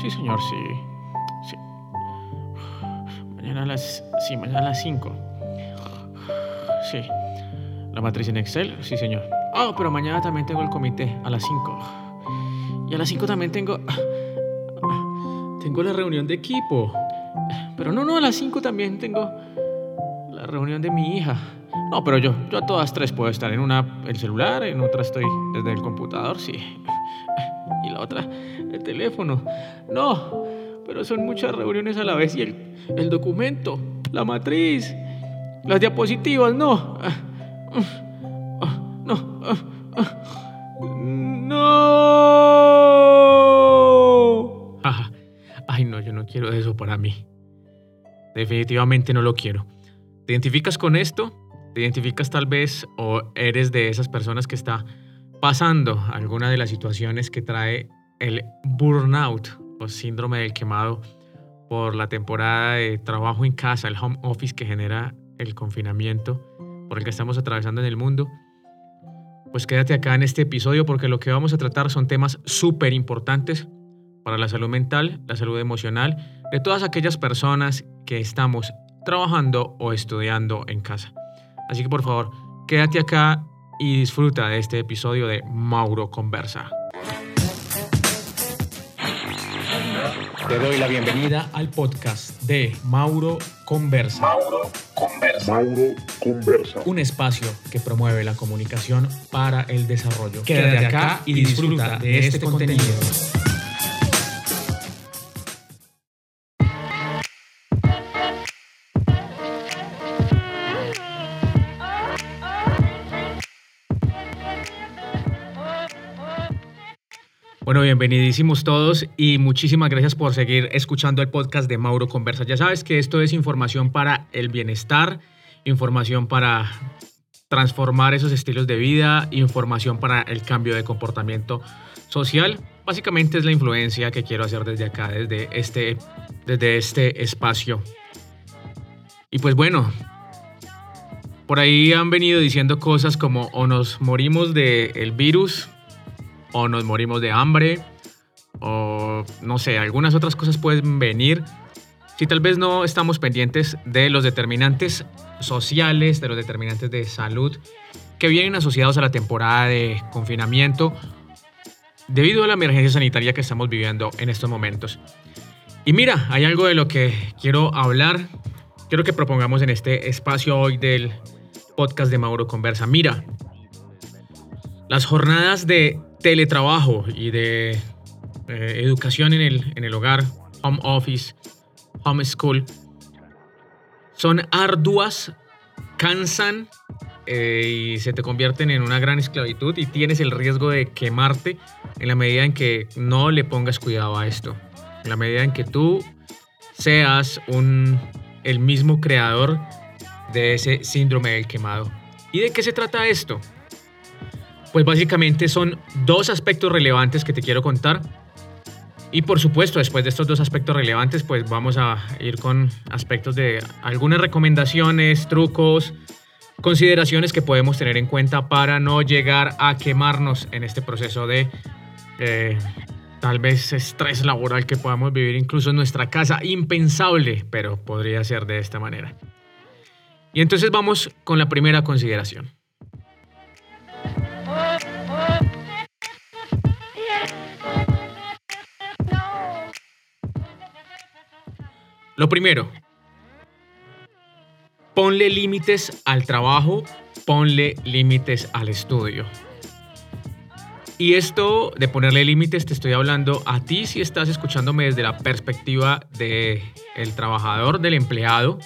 Sí, señor, sí. Sí. Mañana a las... Sí, mañana a las 5. Sí. La matriz en Excel, sí, señor. Oh, pero mañana también tengo el comité a las 5. Y a las 5 también tengo... Tengo la reunión de equipo. Pero no, no, a las 5 también tengo la reunión de mi hija. No, pero yo, yo a todas tres puedo estar. En una el celular, en otra estoy desde el computador, sí. Otra el teléfono. No, pero son muchas reuniones a la vez y el, el documento, la matriz, las diapositivas, no. No. No. Ay, no, yo no quiero eso para mí. Definitivamente no lo quiero. ¿Te identificas con esto? ¿Te identificas tal vez o eres de esas personas que está pasando alguna de las situaciones que trae el burnout o síndrome del quemado por la temporada de trabajo en casa, el home office que genera el confinamiento por el que estamos atravesando en el mundo? Pues quédate acá en este episodio porque lo que vamos a tratar son temas súper importantes para la salud mental, la salud emocional de todas aquellas personas que estamos trabajando o estudiando en casa. Así que por favor, quédate acá y disfruta de este episodio de Mauro Conversa. Te doy la bienvenida al podcast de Mauro Conversa. Mauro Conversa. Mauro Conversa. Un espacio que promueve la comunicación para el desarrollo. Quédate acá y disfruta de este contenido. Bueno, bienvenidísimos todos y muchísimas gracias por seguir escuchando el podcast de Mauro Conversa. Ya sabes que esto es información para el bienestar, información para transformar esos estilos de vida, información para el cambio de comportamiento social. Básicamente es la influencia que quiero hacer desde acá, desde este, desde este espacio. Y pues bueno, por ahí han venido diciendo cosas como o nos morimos del el virus o nos morimos de hambre, o no sé, algunas otras cosas pueden venir si tal vez no estamos pendientes de los determinantes sociales, de los determinantes de salud que vienen asociados a la temporada de confinamiento debido a la emergencia sanitaria que estamos viviendo en estos momentos. Y mira, hay algo de lo que quiero hablar, quiero que propongamos en este espacio hoy del podcast de Mauro Conversa. Mira, las jornadas de teletrabajo y de eh, educación en el, en el hogar, home office, home school, son arduas, cansan eh, y se te convierten en una gran esclavitud y tienes el riesgo de quemarte en la medida en que no le pongas cuidado a esto. En la medida en que tú seas un, el mismo creador de ese síndrome del quemado. ¿Y de qué se trata esto? Pues básicamente son dos aspectos relevantes que te quiero contar. Y por supuesto, después de estos dos aspectos relevantes, pues vamos a ir con aspectos de algunas recomendaciones, trucos, consideraciones que podemos tener en cuenta para no llegar a quemarnos en este proceso de tal vez estrés laboral que podamos vivir incluso en nuestra casa. Impensable, pero podría ser de esta manera. Y entonces vamos con la primera consideración. Lo primero, ponle límites al trabajo, ponle límites al estudio. Y esto de ponerle límites te estoy hablando a ti si estás escuchándome desde la perspectiva del el trabajador, del empleado,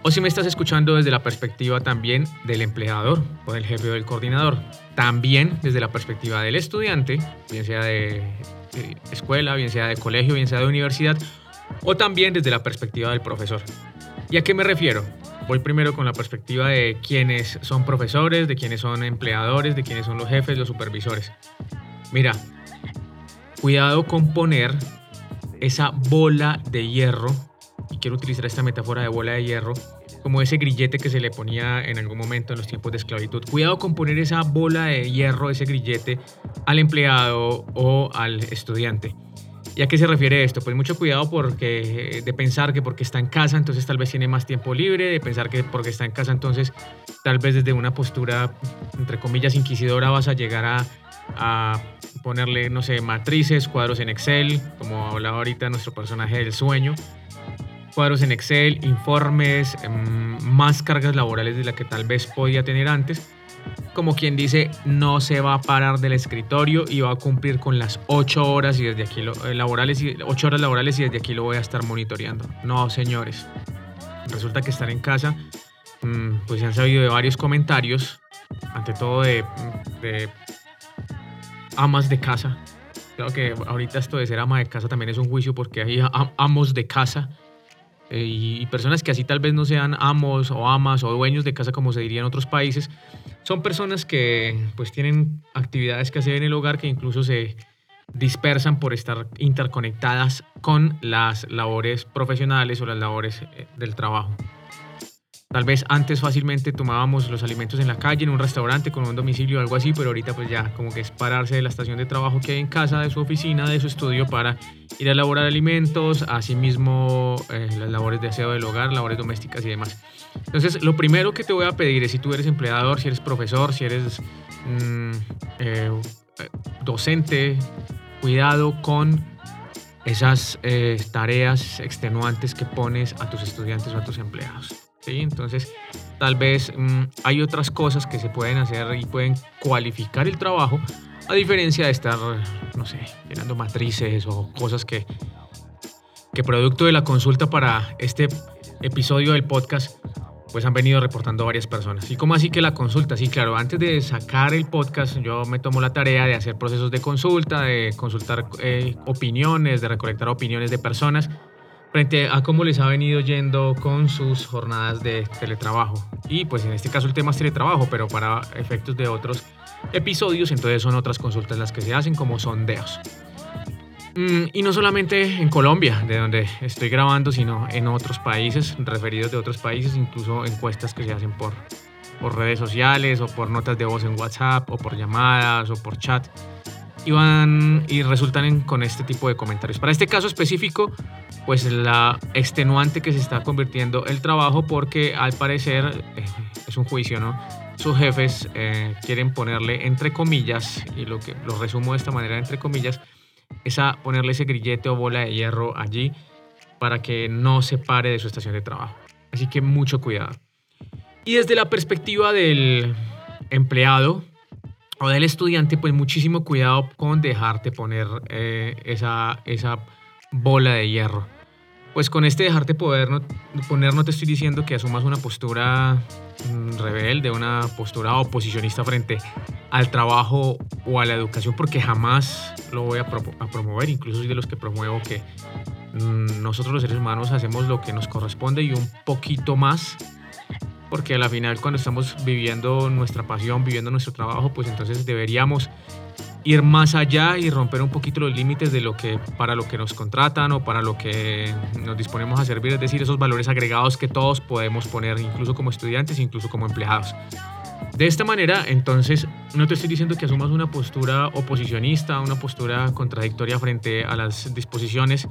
o si me estás escuchando desde la perspectiva también del empleador o del jefe o del coordinador. También desde la perspectiva del estudiante, bien sea de escuela, bien sea de colegio, bien sea de universidad, o también desde la perspectiva del profesor. ¿Y a qué me refiero? Voy primero con la perspectiva de quienes son profesores, de quienes son empleadores, de quienes son los jefes, los supervisores. Mira, cuidado con poner esa bola de hierro, y quiero utilizar esta metáfora de bola de hierro, como ese grillete que se le ponía en algún momento en los tiempos de esclavitud. Cuidado con poner esa bola de hierro, ese grillete, al empleado o al estudiante. ¿Y a qué se refiere esto? Pues mucho cuidado porque, de pensar que porque está en casa entonces tal vez tiene más tiempo libre, de pensar que porque está en casa entonces tal vez desde una postura, entre comillas, inquisidora vas a llegar a, a ponerle, no sé, matrices, cuadros en Excel, como hablaba ahorita nuestro personaje del sueño, cuadros en Excel, informes, em, más cargas laborales de la que tal vez podía tener antes como quien dice, no se va a parar del escritorio y va a cumplir con las 8 horas y desde aquí lo, eh, laborales y ocho horas laborales y desde aquí lo voy a estar monitoreando. No, señores. Resulta que estar en casa, mm, pues se han sabido de varios comentarios, ante todo de, amas de casa. Creo que ahorita esto de ser ama de casa también es un juicio porque hay amos de casa eh, y personas que así tal vez no sean amos o amas o dueños de casa como se diría en otros países, son personas que pues tienen actividades que hacer en el hogar que incluso se dispersan por estar interconectadas con las labores profesionales o las labores eh, del trabajo. Tal vez antes fácilmente tomábamos los alimentos en la calle, en un restaurante, con un domicilio o algo así, pero ahorita pues ya como que es pararse de la estación de trabajo que hay en casa, de su oficina, de su estudio para ir a elaborar alimentos, asimismo eh, las labores de aseo del hogar, labores domésticas y demás. Entonces lo primero que te voy a pedir es si tú eres empleador, si eres profesor, si eres mm, eh, docente, cuidado con esas eh, tareas extenuantes que pones a tus estudiantes o a tus empleados. Entonces, tal vez mm, hay otras cosas que se pueden hacer y pueden cualificar el trabajo, a diferencia de estar, no sé, llenando matrices o cosas que, que producto de la consulta para este episodio del podcast, pues han venido reportando varias personas. ¿Y cómo así que la consulta? Sí, claro, antes de sacar el podcast yo me tomo la tarea de hacer procesos de consulta, de consultar eh, opiniones, de recolectar opiniones de personas frente a cómo les ha venido yendo con sus jornadas de teletrabajo. Y pues en este caso el tema es teletrabajo, pero para efectos de otros episodios, entonces son otras consultas las que se hacen como sondeos. Mm, y no solamente en Colombia, de donde estoy grabando, sino en otros países, referidos de otros países, incluso encuestas que se hacen por, por redes sociales o por notas de voz en WhatsApp o por llamadas o por chat y van y resultan con este tipo de comentarios. Para este caso específico, pues la extenuante que se está convirtiendo el trabajo porque al parecer eh, es un juicio, ¿no? Sus jefes eh, quieren ponerle entre comillas, y lo que lo resumo de esta manera entre comillas, es a ponerle ese grillete o bola de hierro allí para que no se pare de su estación de trabajo. Así que mucho cuidado. Y desde la perspectiva del empleado, o del estudiante, pues muchísimo cuidado con dejarte poner eh, esa, esa bola de hierro. Pues con este dejarte poder poner no te estoy diciendo que asumas una postura mm, rebelde, una postura oposicionista frente al trabajo o a la educación, porque jamás lo voy a, a promover, incluso soy de los que promuevo que mm, nosotros los seres humanos hacemos lo que nos corresponde y un poquito más porque a la final cuando estamos viviendo nuestra pasión, viviendo nuestro trabajo, pues entonces deberíamos ir más allá y romper un poquito los límites de lo que para lo que nos contratan o para lo que nos disponemos a servir, es decir, esos valores agregados que todos podemos poner, incluso como estudiantes, incluso como empleados. De esta manera, entonces, no te estoy diciendo que asumas una postura oposicionista, una postura contradictoria frente a las disposiciones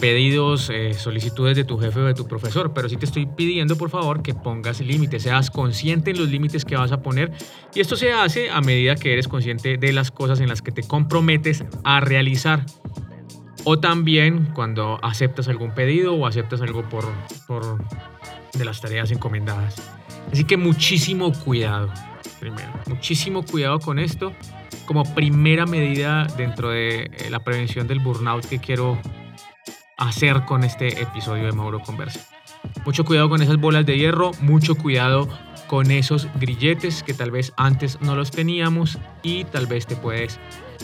pedidos, eh, solicitudes de tu jefe o de tu profesor, pero sí te estoy pidiendo por favor que pongas límites, seas consciente en los límites que vas a poner y esto se hace a medida que eres consciente de las cosas en las que te comprometes a realizar o también cuando aceptas algún pedido o aceptas algo por, por de las tareas encomendadas. Así que muchísimo cuidado, primero, muchísimo cuidado con esto como primera medida dentro de eh, la prevención del burnout que quiero hacer con este episodio de Mauro Conversa. Mucho cuidado con esas bolas de hierro, mucho cuidado con esos grilletes que tal vez antes no los teníamos y tal vez te puedes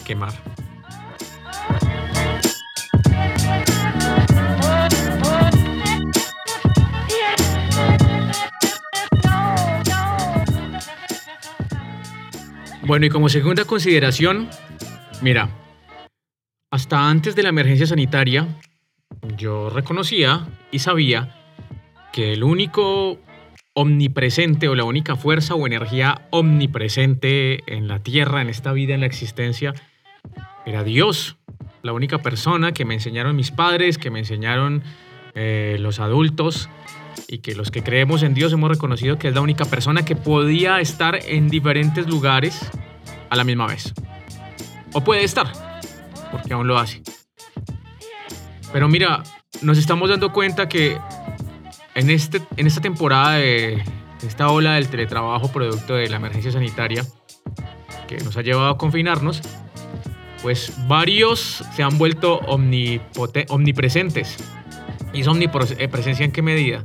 quemar. Bueno, y como segunda consideración, mira, hasta antes de la emergencia sanitaria, yo reconocía y sabía que el único omnipresente o la única fuerza o energía omnipresente en la tierra, en esta vida, en la existencia, era Dios. la única persona que me enseñaron mis padres, que me enseñaron eh, los adultos y que los que creemos en Dios hemos reconocido que es la única persona que podía estar en diferentes lugares a la misma vez. O puede estar, porque aún lo hace. Pero mira, nos estamos dando cuenta que en, este, en esta temporada de esta ola del teletrabajo producto de la emergencia sanitaria que nos ha llevado a confinarnos, pues varios se han vuelto omnipresentes. ¿Y esa omnipresencia en qué medida?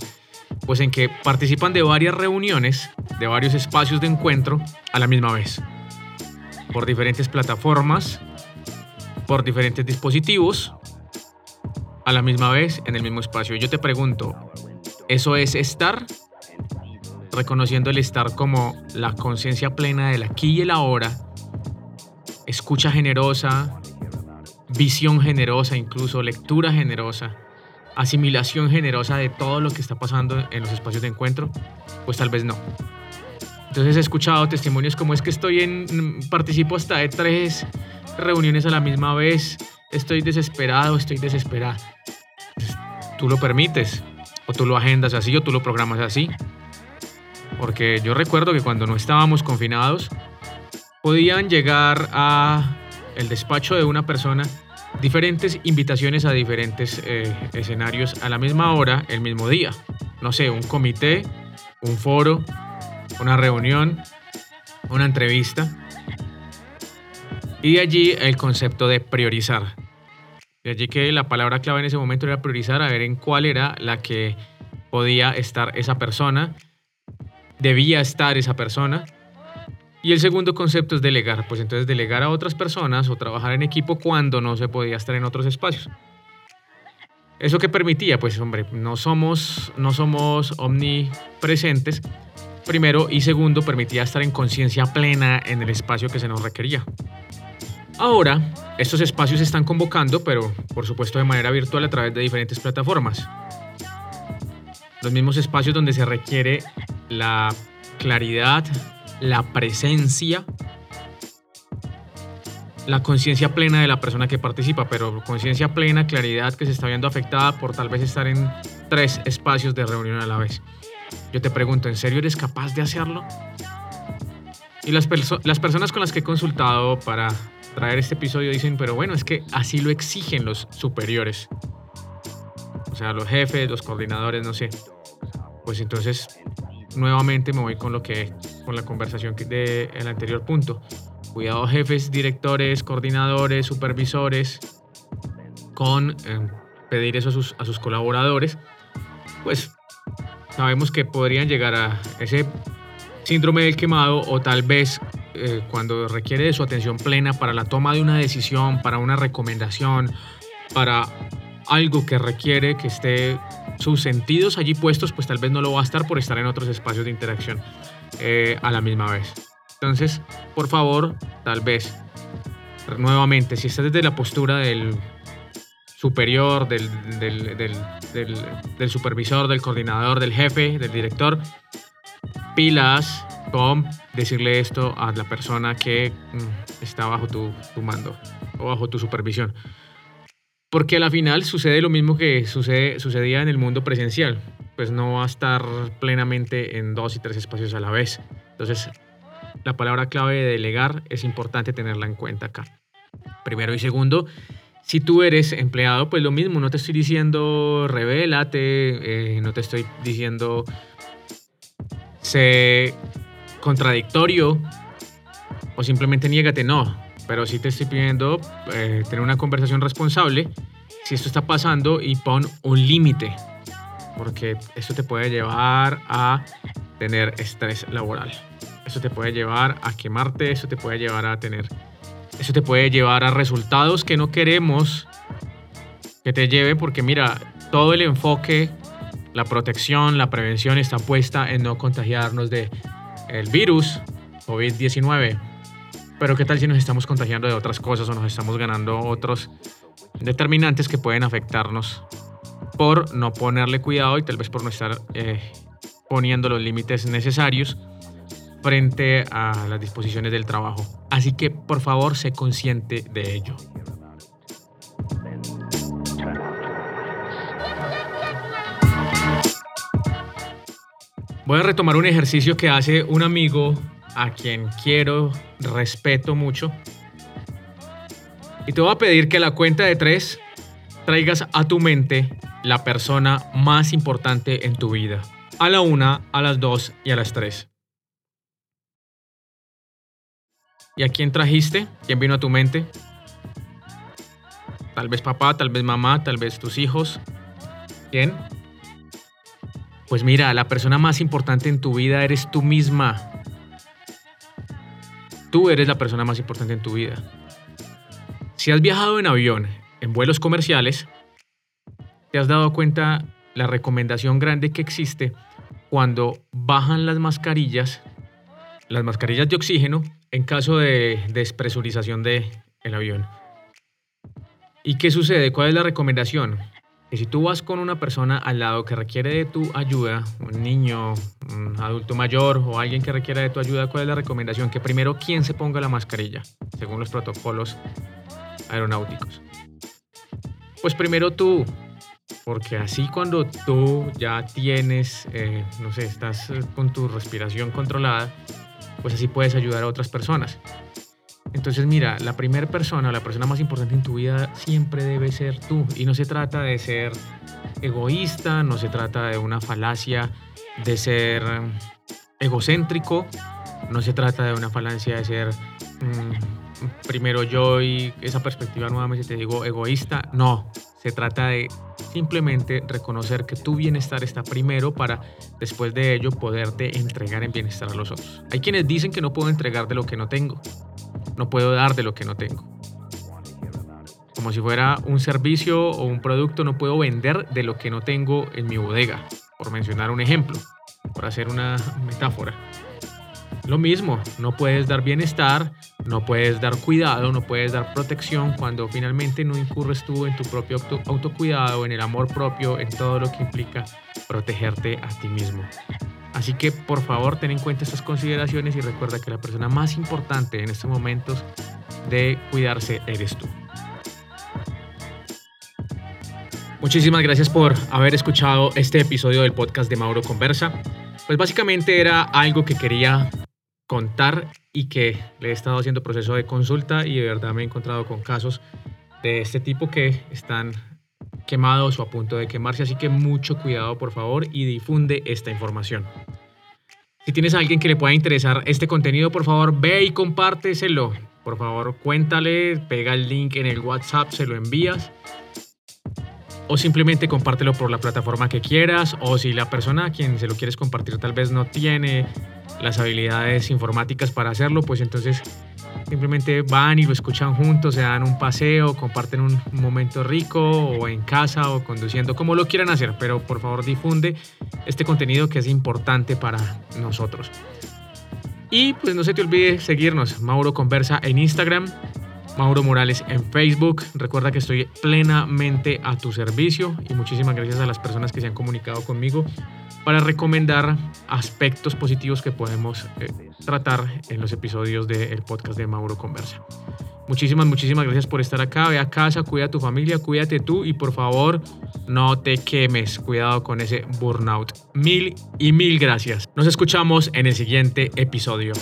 Pues en que participan de varias reuniones, de varios espacios de encuentro a la misma vez. Por diferentes plataformas, por diferentes dispositivos, a la misma vez en el mismo espacio. Yo te pregunto, ¿eso es estar? Reconociendo el estar como la conciencia plena del aquí y el ahora, escucha generosa, visión generosa, incluso lectura generosa, asimilación generosa de todo lo que está pasando en los espacios de encuentro, pues tal vez no. Entonces he escuchado testimonios como es que estoy en, participo hasta de tres reuniones a la misma vez, estoy desesperado, estoy desesperada. Tú lo permites, o tú lo agendas así, o tú lo programas así. Porque yo recuerdo que cuando no estábamos confinados, podían llegar a el despacho de una persona diferentes invitaciones a diferentes eh, escenarios a la misma hora, el mismo día. No sé, un comité, un foro, una reunión, una entrevista. Y de allí el concepto de priorizar. De allí que la palabra clave en ese momento era priorizar, a ver en cuál era la que podía estar esa persona, debía estar esa persona. Y el segundo concepto es delegar, pues entonces delegar a otras personas o trabajar en equipo cuando no se podía estar en otros espacios. ¿Eso qué permitía? Pues hombre, no somos, no somos omnipresentes, primero, y segundo, permitía estar en conciencia plena en el espacio que se nos requería. Ahora, estos espacios se están convocando, pero por supuesto de manera virtual a través de diferentes plataformas. Los mismos espacios donde se requiere la claridad, la presencia, la conciencia plena de la persona que participa, pero conciencia plena, claridad que se está viendo afectada por tal vez estar en tres espacios de reunión a la vez. Yo te pregunto, ¿en serio eres capaz de hacerlo? Y las, las personas con las que he consultado para traer este episodio dicen, pero bueno, es que así lo exigen los superiores. O sea, los jefes, los coordinadores, no sé. Pues entonces, nuevamente me voy con lo que, con la conversación del el anterior punto. Cuidado jefes, directores, coordinadores, supervisores, con eh, pedir eso a sus, a sus colaboradores. Pues sabemos que podrían llegar a ese síndrome del quemado o tal vez eh, cuando requiere de su atención plena para la toma de una decisión, para una recomendación, para algo que requiere que esté sus sentidos allí puestos, pues tal vez no lo va a estar por estar en otros espacios de interacción eh, a la misma vez. Entonces, por favor, tal vez, nuevamente, si estás desde la postura del superior, del, del, del, del supervisor, del coordinador, del jefe, del director, pilas con decirle esto a la persona que mm, está bajo tu, mando o bajo tu supervisión. Porque a la final sucede lo mismo que sucede, sucedía en el mundo presencial. Pues no va a estar plenamente en dos y tres espacios a la vez. Entonces, la palabra clave de delegar es importante tenerla en cuenta acá. Primero y segundo, si tú eres empleado, pues lo mismo, no te estoy diciendo revélate, eh, no te estoy diciendo sé contradictorio o simplemente niégate, no. Pero sí te estoy pidiendo eh, tener una conversación responsable si esto está pasando y pon un límite. Porque esto te puede llevar a tener estrés laboral. Eso te puede llevar a quemarte, eso te puede llevar a tener... Eso te puede llevar a resultados que no queremos que te lleve porque mira, todo el enfoque la protección, la prevención está puesta en no contagiarnos de el virus COVID-19. Pero ¿qué tal si nos estamos contagiando de otras cosas o nos estamos ganando otros determinantes que pueden afectarnos por no ponerle cuidado y tal vez por no estar eh, poniendo los límites necesarios frente a las disposiciones del trabajo. Así que por favor sé consciente de ello. Voy a retomar un ejercicio que hace un amigo a quien quiero, respeto mucho. Y te voy a pedir que la cuenta de tres traigas a tu mente la persona más importante en tu vida. A la una, a las dos y a las tres. ¿Y a quién trajiste? ¿Quién vino a tu mente? Tal vez papá, tal vez mamá, tal vez tus hijos. ¿Quién? Pues mira, la persona más importante en tu vida eres tú misma. Tú eres la persona más importante en tu vida. Si has viajado en avión, en vuelos comerciales, te has dado cuenta la recomendación grande que existe cuando bajan las mascarillas, las mascarillas de oxígeno, en caso de despresurización del avión. ¿Y qué sucede? ¿Cuál es la recomendación? Que si tú vas con una persona al lado que requiere de tu ayuda, un niño, un adulto mayor o alguien que requiera de tu ayuda, ¿cuál es la recomendación? Que primero quien se ponga la mascarilla, según los protocolos aeronáuticos. Pues primero tú, porque así cuando tú ya tienes, eh, no sé, estás eh, con tu respiración controlada, pues así puedes ayudar a otras personas. Entonces mira, la primera persona, la persona más importante en tu vida siempre debe ser tú. Y no se trata de ser egoísta, no se trata de una falacia de ser egocéntrico, no se trata de una falacia de ser mm, primero yo y esa perspectiva nuevamente te digo egoísta. No, se trata de simplemente reconocer que tu bienestar está primero para después de ello poderte entregar en bienestar a los otros. Hay quienes dicen que no puedo entregar de lo que no tengo. No puedo dar de lo que no tengo. Como si fuera un servicio o un producto, no puedo vender de lo que no tengo en mi bodega, por mencionar un ejemplo, por hacer una metáfora. Lo mismo, no puedes dar bienestar, no puedes dar cuidado, no puedes dar protección cuando finalmente no incurres tú en tu propio autocuidado, en el amor propio, en todo lo que implica protegerte a ti mismo. Así que por favor ten en cuenta estas consideraciones y recuerda que la persona más importante en estos momentos de cuidarse eres tú. Muchísimas gracias por haber escuchado este episodio del podcast de Mauro Conversa. Pues básicamente era algo que quería contar y que le he estado haciendo proceso de consulta y de verdad me he encontrado con casos de este tipo que están quemados o a punto de quemarse, así que mucho cuidado por favor y difunde esta información. Si tienes a alguien que le pueda interesar este contenido, por favor ve y compárteselo. Por favor, cuéntale, pega el link en el WhatsApp, se lo envías. O simplemente compártelo por la plataforma que quieras. O si la persona a quien se lo quieres compartir tal vez no tiene las habilidades informáticas para hacerlo, pues entonces simplemente van y lo escuchan juntos, se dan un paseo, comparten un momento rico o en casa o conduciendo, como lo quieran hacer, pero por favor difunde este contenido que es importante para nosotros. Y pues no se te olvide seguirnos, Mauro Conversa en Instagram, Mauro Morales en Facebook. Recuerda que estoy plenamente a tu servicio y muchísimas gracias a las personas que se han comunicado conmigo para recomendar aspectos positivos que podemos eh, tratar en los episodios del podcast de Mauro Conversa. Muchísimas, muchísimas gracias por estar acá. Ve a casa, cuida a tu familia, cuídate tú y por favor no te quemes. Cuidado con ese burnout. Mil y mil gracias. Nos escuchamos en el siguiente episodio.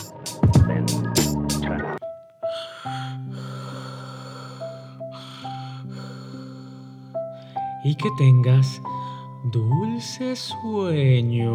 Y que tengas dulce sueño.